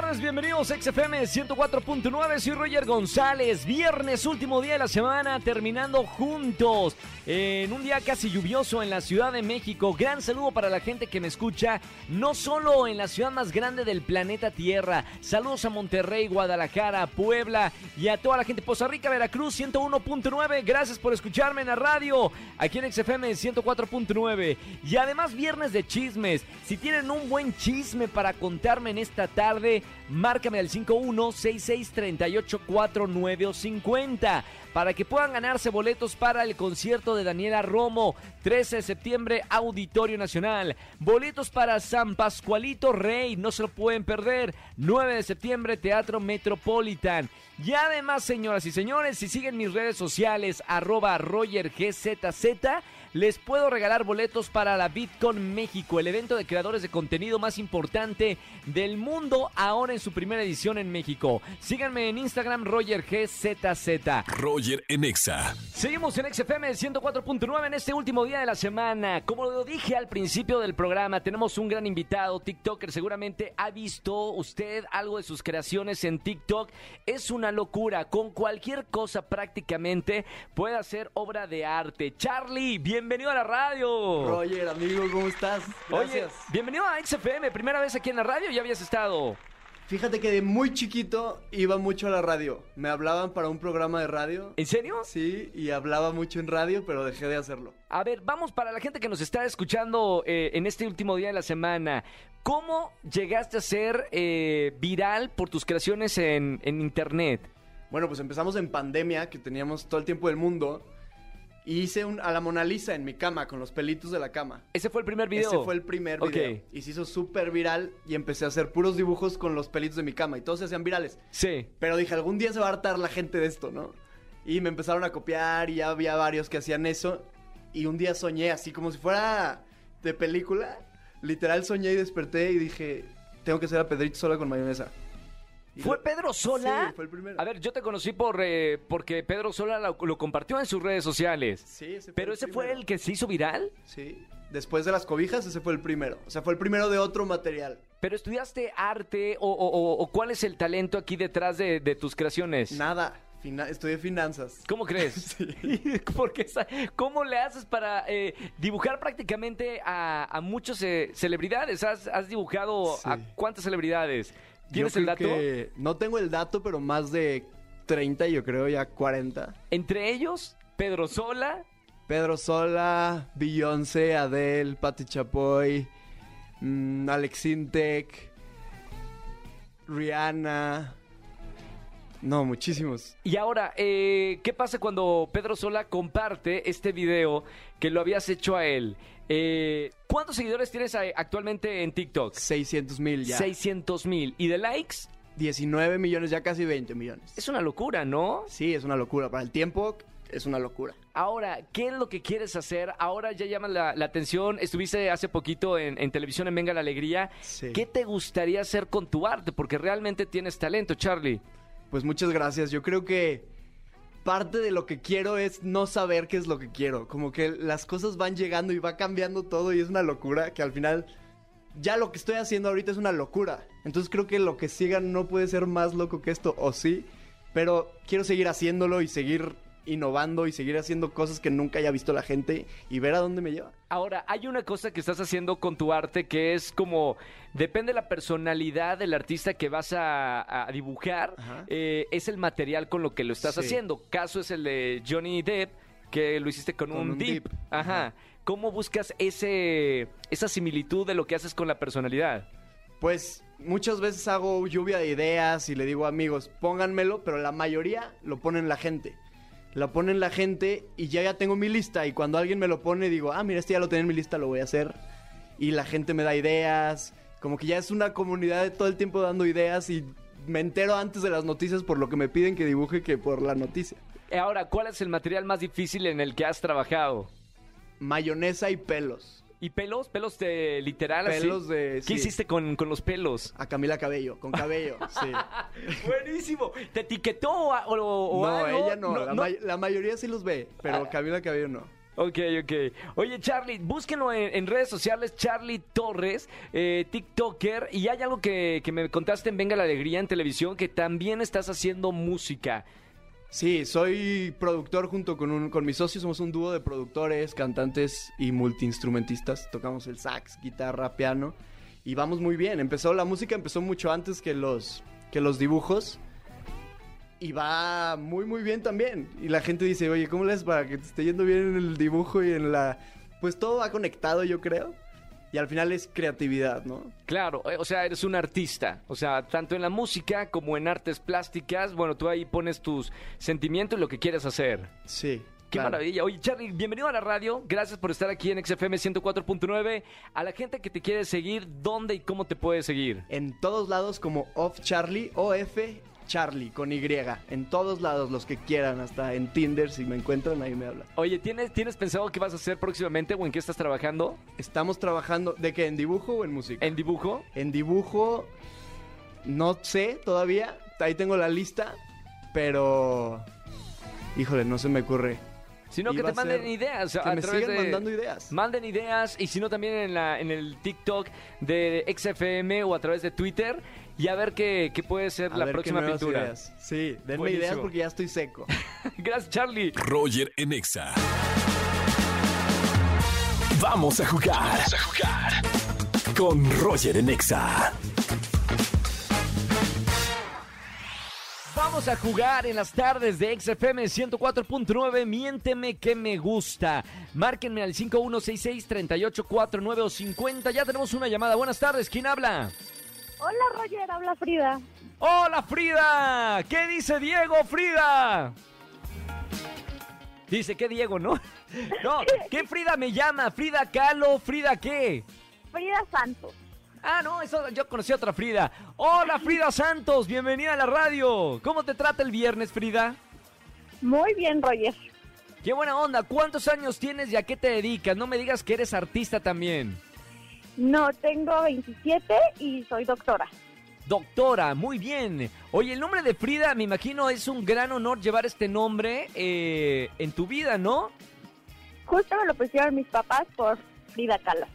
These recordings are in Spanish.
Tardes, bienvenidos a XFM 104.9, soy Roger González, viernes, último día de la semana, terminando juntos en un día casi lluvioso en la Ciudad de México. Gran saludo para la gente que me escucha, no solo en la ciudad más grande del planeta Tierra, saludos a Monterrey, Guadalajara, Puebla y a toda la gente Poza Rica, Veracruz 101.9, gracias por escucharme en la radio, aquí en XFM 104.9 y además viernes de chismes, si tienen un buen chisme para contarme en esta tarde, márcame al 5166384950 para que puedan ganarse boletos para el concierto de Daniela Romo, 13 de septiembre, Auditorio Nacional. Boletos para San Pascualito Rey, no se lo pueden perder, 9 de septiembre, Teatro Metropolitan. Y además, señoras y señores, si siguen mis redes sociales, arroba RogerGZZ, les puedo regalar boletos para la Bitcoin México, el evento de creadores de contenido más importante del mundo, ahora en su primera edición en México. Síganme en Instagram, RogerGZZ. Roger en Exa. Seguimos en XFM 104.9 en este último día de la semana. Como lo dije al principio del programa, tenemos un gran invitado, TikToker. Seguramente ha visto usted algo de sus creaciones en TikTok. Es una locura. Con cualquier cosa prácticamente puede hacer obra de arte. Charlie, bienvenido a la radio. Roger, amigo, ¿cómo estás? Oye, Gracias. bienvenido a XFM. Primera vez aquí en la radio, ya habías estado. Fíjate que de muy chiquito iba mucho a la radio. Me hablaban para un programa de radio. ¿En serio? Sí, y hablaba mucho en radio, pero dejé de hacerlo. A ver, vamos para la gente que nos está escuchando eh, en este último día de la semana. ¿Cómo llegaste a ser eh, viral por tus creaciones en, en internet? Bueno, pues empezamos en pandemia, que teníamos todo el tiempo del mundo. Y hice un, a la Mona Lisa en mi cama, con los pelitos de la cama. Ese fue el primer video. Ese fue el primer video. Y se hizo súper viral y empecé a hacer puros dibujos con los pelitos de mi cama. Y todos se hacían virales. Sí. Pero dije, algún día se va a hartar la gente de esto, ¿no? Y me empezaron a copiar y ya había varios que hacían eso. Y un día soñé así como si fuera de película. Literal soñé y desperté y dije, tengo que hacer a Pedrito sola con mayonesa. ¿Fue lo- Pedro Sola? Sí, fue el primero. A ver, yo te conocí por eh, porque Pedro Sola lo, lo compartió en sus redes sociales. Sí, ese fue Pero el ese fue el que se hizo viral. Sí. Después de las cobijas, ese fue el primero. O sea, fue el primero de otro material. Pero estudiaste arte o, o- o- o cuál es el talento aquí detrás de, de tus creaciones. Nada. Fina- estudié finanzas. ¿Cómo crees? Porque esa- ¿Cómo le haces para eh, dibujar prácticamente a, a muchas eh, celebridades? ¿Has, has dibujado Sí. a cuántas celebridades? ¿Tienes Yo el dato? que- no tengo el dato, pero más de 30, yo creo ya 40. Entre ellos, Pedro Sola, Pedro Sola, Beyoncé, Adele, Patti Chapoy, mm, Alex Intec, Rihanna. No, muchísimos. Y ahora, eh, ¿qué pasa cuando Pedro Sola comparte este video que lo habías hecho a él? Eh, ¿Cuántos seguidores tienes actualmente en TikTok? 600 mil ya. 600 mil. ¿Y de likes? 19 millones, ya casi 20 millones. Es una locura, ¿no? Sí, es una locura. Para el tiempo, es una locura. Ahora, ¿qué es lo que quieres hacer? Ahora ya llama la, la atención. Estuviste hace poquito en, en televisión en Venga la Alegría. Sí. ¿Qué te gustaría hacer con tu arte? Porque realmente tienes talento, Charlie. Pues muchas gracias. Yo creo que parte de lo que quiero es no saber qué es lo que quiero. Como que las cosas van llegando y va cambiando todo y es una locura que al final ya lo que estoy haciendo ahorita es una locura. Entonces creo que lo que siga no puede ser más loco que esto, o sí. Pero quiero seguir haciéndolo y seguir innovando y seguir haciendo cosas que nunca haya visto la gente y ver a dónde me lleva. Ahora, hay una cosa que estás haciendo con tu arte que es como, depende de la personalidad del artista que vas a, a dibujar, eh, es el material con lo que lo estás Sí. haciendo. Caso es el de Johnny Depp, que lo hiciste con, Con un, un dip. dip. Ajá. Ajá. ¿Cómo buscas ese, esa similitud de lo que haces con la personalidad? Pues muchas veces hago lluvia de ideas y le digo amigos, pónganmelo, pero la mayoría lo ponen la gente. La ponen la gente y ya ya tengo mi lista y cuando alguien me lo pone digo, ah, mira, este ya lo tenía en mi lista, lo voy a hacer. Y la gente me da ideas, como que ya es una comunidad de todo el tiempo dando ideas y me entero antes de las noticias por lo que me piden que dibuje que por la noticia. Ahora, ¿cuál es el material más difícil en el que has trabajado? Mayonesa y pelos. ¿Y pelos? ¿Pelos de literal así? Pelos de... ¿Qué sí. hiciste con, con los pelos? A Camila Cabello, con cabello, sí. Buenísimo. ¿Te etiquetó o, o- o no, algo? ella no, la, may- la mayoría sí los ve, pero Ah. Camila Cabello no. Ok, ok. Oye, Charlie, búsquenlo en, en redes sociales, Charlie Torres, eh, TikToker, y hay algo que, que me contaste en Venga la Alegría en televisión, que también estás haciendo música. Sí, soy productor junto con, un, con mis socios, somos un dúo de productores, cantantes y multiinstrumentistas. Tocamos el sax, guitarra, piano y vamos muy bien. Empezó la música empezó mucho antes que los que los dibujos y va muy muy bien también. Y la gente dice, "Oye, ¿cómo le haces para que te esté yendo bien en el dibujo y en la pues todo va conectado, yo creo." Y al final es creatividad, ¿no? Claro, eh, o sea, eres un artista. O sea, tanto en la música como en artes plásticas, bueno, tú ahí pones tus sentimientos y lo que quieres hacer. Sí. Qué claro. maravilla. Oye, Charlie, bienvenido a la radio. Gracias por estar aquí en XFM 104.9. A la gente que te quiere seguir, ¿dónde y cómo te puede seguir? En todos lados como Off Charlie, O-F Charlie, con Y. En todos lados, los que quieran, hasta en Tinder, si me encuentran, ahí me hablan. Oye, ¿tienes, ¿tienes pensado qué vas a hacer próximamente o en qué estás trabajando? Estamos trabajando, ¿de qué? ¿En dibujo o en música? ¿En dibujo? En dibujo, no sé todavía, ahí tengo la lista, pero... Híjole, no se me ocurre. Sino que te manden ideas. que a me través sigan de- mandando ideas. Manden ideas y si no también en, la, en el TikTok de XFM o a través de Twitter y a ver qué, qué puede ser A la próxima pintura. ideas. Sí, denme Buenísimo. ideas porque ya estoy seco. Gracias, Charlie. Roger en Exa. Vamos a jugar. Vamos a jugar. Con Roger en Exa. Vamos a jugar en las tardes de XFM 104.9. Miénteme que me gusta. Márquenme al 5166-3849 o 50. Ya tenemos una llamada. Buenas tardes. ¿Quién habla? Hola Roger, habla Frida. ¡Hola, Frida! ¿Qué dice Diego, Frida? Dice que Diego, ¿no? No, ¿qué Frida me llama? ¿Frida Kahlo? ¿Frida qué? Frida Santos. Ah, no, eso yo conocí a otra Frida. Hola, Frida Santos, bienvenida a la radio. ¿Cómo te trata el viernes, Frida? Muy bien, Roger. Qué buena onda. ¿Cuántos años tienes y a qué te dedicas? No me digas que eres artista también. No, tengo 27 y soy doctora. Doctora, muy bien. Oye, el nombre de Frida, me imagino, es un gran honor llevar este nombre eh, en tu vida, ¿no? Justo me lo pusieron mis papás por Frida Kahlo.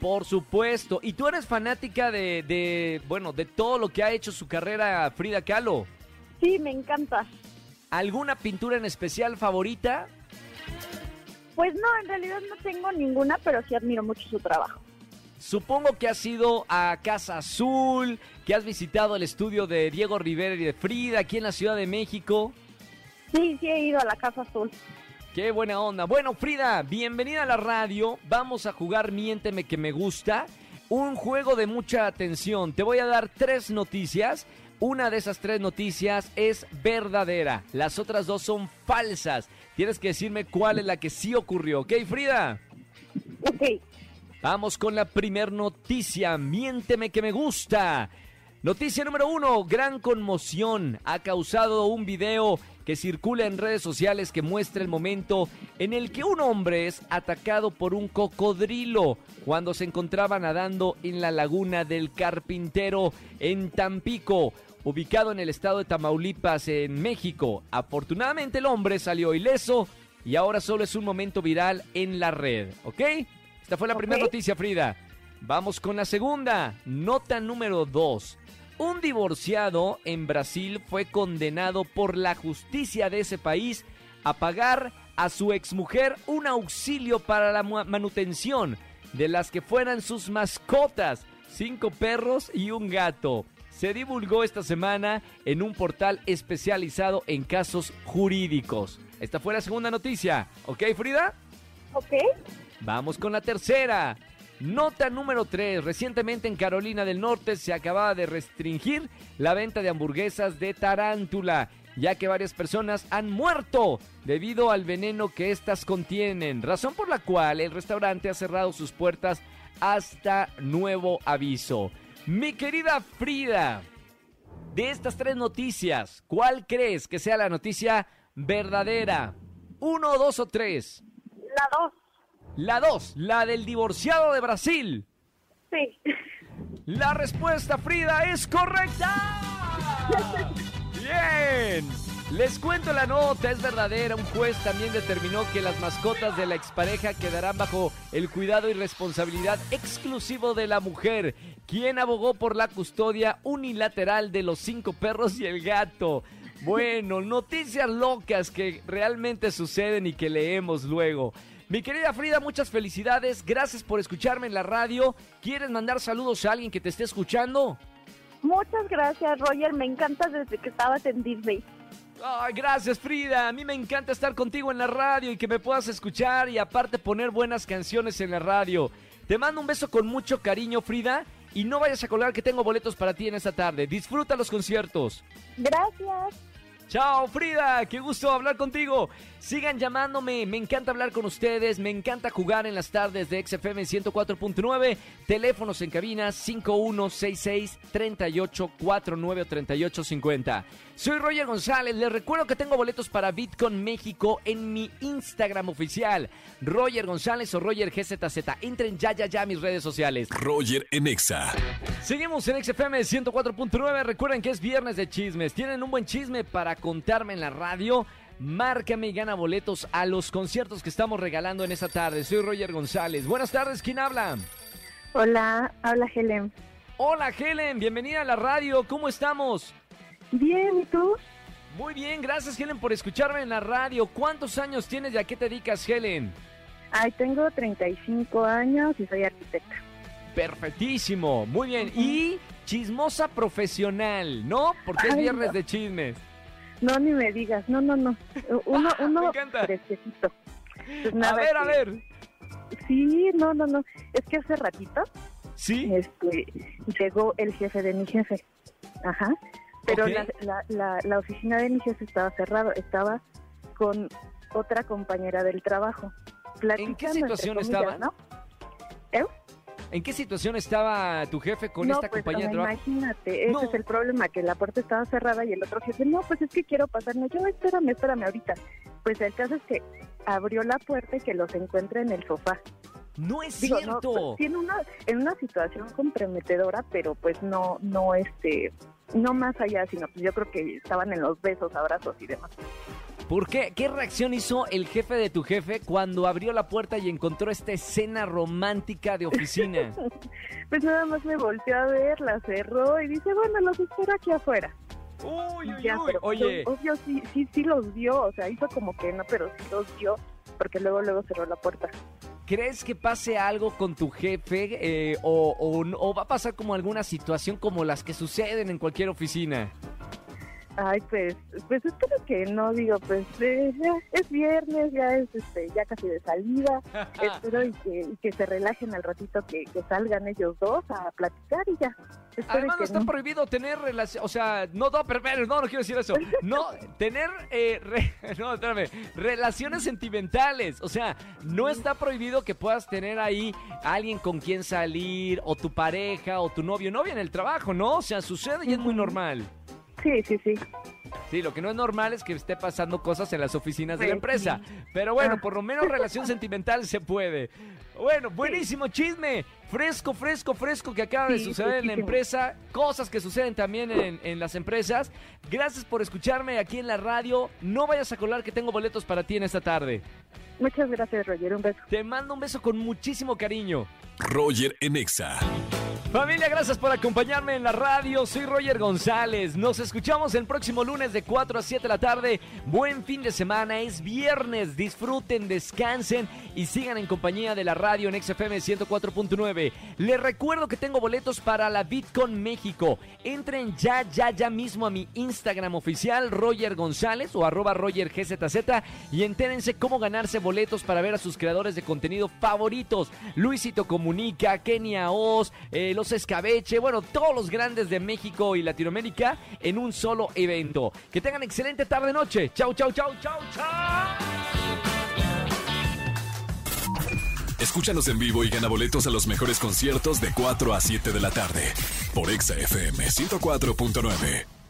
Por supuesto. ¿Y tú eres fanática de, de, bueno, de todo lo que ha hecho su carrera Frida Kahlo? Sí, me encanta. ¿Alguna pintura en especial favorita? Pues no, en realidad no tengo ninguna, pero sí admiro mucho su trabajo. Supongo que has ido a Casa Azul, que has visitado el estudio de Diego Rivera y de Frida aquí en la Ciudad de México. Sí, sí he ido a la Casa Azul. Qué buena onda. Bueno, Frida, bienvenida a la radio. Vamos a jugar Miénteme que me gusta. Un juego de mucha atención. Te voy a dar tres noticias. Una de esas tres noticias es verdadera. Las otras dos son falsas. Tienes que decirme cuál es la que sí ocurrió. ¿Ok, Frida? Ok, Vamos con la primer noticia. Miénteme que me gusta. Noticia número uno. Gran conmoción ha causado un video que circula en redes sociales que muestra el momento en el que un hombre es atacado por un cocodrilo cuando se encontraba nadando en la laguna del Carpintero en Tampico, ubicado en el estado de Tamaulipas en México. Afortunadamente el hombre salió ileso y ahora solo es un momento viral en la red, ¿ok? Esta fue la primera noticia, Frida. Vamos con la segunda. Nota número 2. Un divorciado en Brasil fue condenado por la justicia de ese país a pagar a su exmujer un auxilio para la manutención de las que fueran sus mascotas, cinco perros y un gato. Se divulgó esta semana en un portal especializado en casos jurídicos. Esta fue la segunda noticia. ¿Ok, Frida? ok. Vamos con la tercera. Nota número 3. Recientemente en Carolina del Norte se acababa de restringir la venta de hamburguesas de tarántula, ya que varias personas han muerto debido al veneno que éstas contienen, razón por la cual el restaurante ha cerrado sus puertas hasta nuevo aviso. Mi querida Frida, de estas tres noticias, ¿cuál crees que sea la noticia verdadera? ¿Uno, dos o tres? La 2. La 2, la del divorciado de Brasil. Sí. La respuesta, Frida, es correcta. Bien. Les cuento la nota, es verdadera. Un juez también determinó que las mascotas de la expareja quedarán bajo el cuidado y responsabilidad exclusivo de la mujer, quien abogó por la custodia unilateral de los cinco perros y el gato. Bueno, noticias locas que realmente suceden y que leemos luego. Mi querida Frida, muchas felicidades. Gracias por escucharme en la radio. ¿Quieres mandar saludos a alguien que te esté escuchando? Muchas gracias, Roger. Me encanta desde que estabas en Disney. Ay, gracias Frida. A mí me encanta estar contigo en la radio y que me puedas escuchar y aparte poner buenas canciones en la radio. Te mando un beso con mucho cariño, Frida. Y no vayas a colgar que tengo boletos para ti en esta tarde. Disfruta los conciertos. Gracias. Chao Frida, qué gusto hablar contigo. Sigan llamándome, me encanta hablar con ustedes, me encanta jugar en las tardes de XFM 104.9, teléfonos en cabina 5166 3849 3850. Soy Roger González, les recuerdo que tengo boletos para Bitcoin México en mi Instagram oficial, Roger González o Roger GZZ. Entren ya, ya, ya a mis redes sociales. Roger en Exa. Seguimos en XFM 104.9. Recuerden que es viernes de chismes. ¿Tienen un buen chisme para contarme en la radio? Márcame y gana boletos a los conciertos que estamos regalando en esta tarde. Soy Roger González. Buenas tardes, ¿quién habla? Hola, habla Helen. Hola Helen, bienvenida a la radio. ¿Cómo estamos? Bien, ¿y tú? Muy bien, gracias Helen por escucharme en la radio. ¿Cuántos años tienes y a qué te dedicas, Helen? Ay, tengo 35 años y soy arquitecta. Perfectísimo, muy bien. Y chismosa profesional, ¿no? Porque es viernes no. de chismes. No, ni me digas. No, no, no. Uno, Me uno encanta. fresquecito. Pues A ver, a ver. Sí, no, no, no. Es que hace ratito ¿Sí? este, llegó el jefe de mi jefe. Ajá. Pero la, la, la, la oficina de mi jefe estaba cerrado. Estaba con otra compañera del trabajo. ¿En qué situación estaban? ¿no? ¿Eh? ¿En qué situación estaba tu jefe con no, esta pues, compañía de trabajo? Imagínate, ese No. es el problema, que la puerta estaba cerrada y el otro jefe, no, pues es que quiero pasarme. Yo, espérame, espérame ahorita. Pues el caso es que abrió la puerta y que los encuentra en el sofá. No es Digo, no, cierto. pues, sí, en una, en una situación comprometedora, pero pues no, no, este, no más allá, sino pues yo creo que estaban en los besos, abrazos y demás. ¿Por qué? ¿Qué reacción hizo el jefe de tu jefe cuando abrió la puerta y encontró esta escena romántica de oficina? Pues nada más me volteó a ver, la cerró y dice, bueno, los espero aquí afuera. uy, uy, ya, uy. Oye, obvio, sí, sí, sí los vio, o sea, hizo como que no, pero sí los vio, porque luego, luego cerró la puerta. ¿crees que pase algo con tu jefe eh, o, o no- o va a pasar como alguna situación como las que suceden en cualquier oficina? Ay, pues, pues espero que no, digo, pues eh, ya es viernes, ya es este, ya casi de salida, espero y que, y que se relajen al ratito que, que salgan ellos dos a platicar y ya. Espero Además, no está no. prohibido tener relación, o sea, no, no, pero, pero, no, no quiero decir eso. No, tener, eh, re- no, espérame, relaciones sentimentales. O sea, no está prohibido que puedas tener ahí a alguien con quien salir, o tu pareja, o tu novio, novia en el trabajo, ¿no? O sea, sucede y es muy normal. Sí, sí, sí. Sí, lo que no es normal es que esté pasando cosas en las oficinas de la Pues, empresa. Pero bueno, Ah. por lo menos relación sentimental se puede. Bueno, buenísimo chisme. Fresco, fresco, fresco que acaba de suceder en la empresa. Cosas que suceden también en, en las empresas. Gracias por escucharme aquí en la radio. No vayas a colar que tengo boletos para ti en esta tarde. Muchas gracias, Roger, un beso. Te mando un beso con muchísimo cariño. Roger en Exa. Familia, gracias por acompañarme en la radio. Soy Roger González. Nos escuchamos el próximo lunes de 4 a 7 de la tarde. Buen fin de semana. Es viernes. Disfruten, descansen y sigan en compañía de la radio en XFM 104.9. Les recuerdo que tengo boletos para la Bitcoin México. Entren ya, ya, ya mismo a mi Instagram oficial, Roger González o arroba Roger GZZ y entérense cómo ganarse boletos para ver a sus creadores de contenido favoritos. Luisito Comunica, Kenia Oz, eh, Escabeche, bueno, todos los grandes de México y Latinoamérica en un solo evento. Que tengan excelente tarde-noche. Chau, chau, chau, chau, chau. Escúchanos en vivo y gana boletos a los mejores conciertos de 4 a 7 de la tarde por Exa FM 104.9.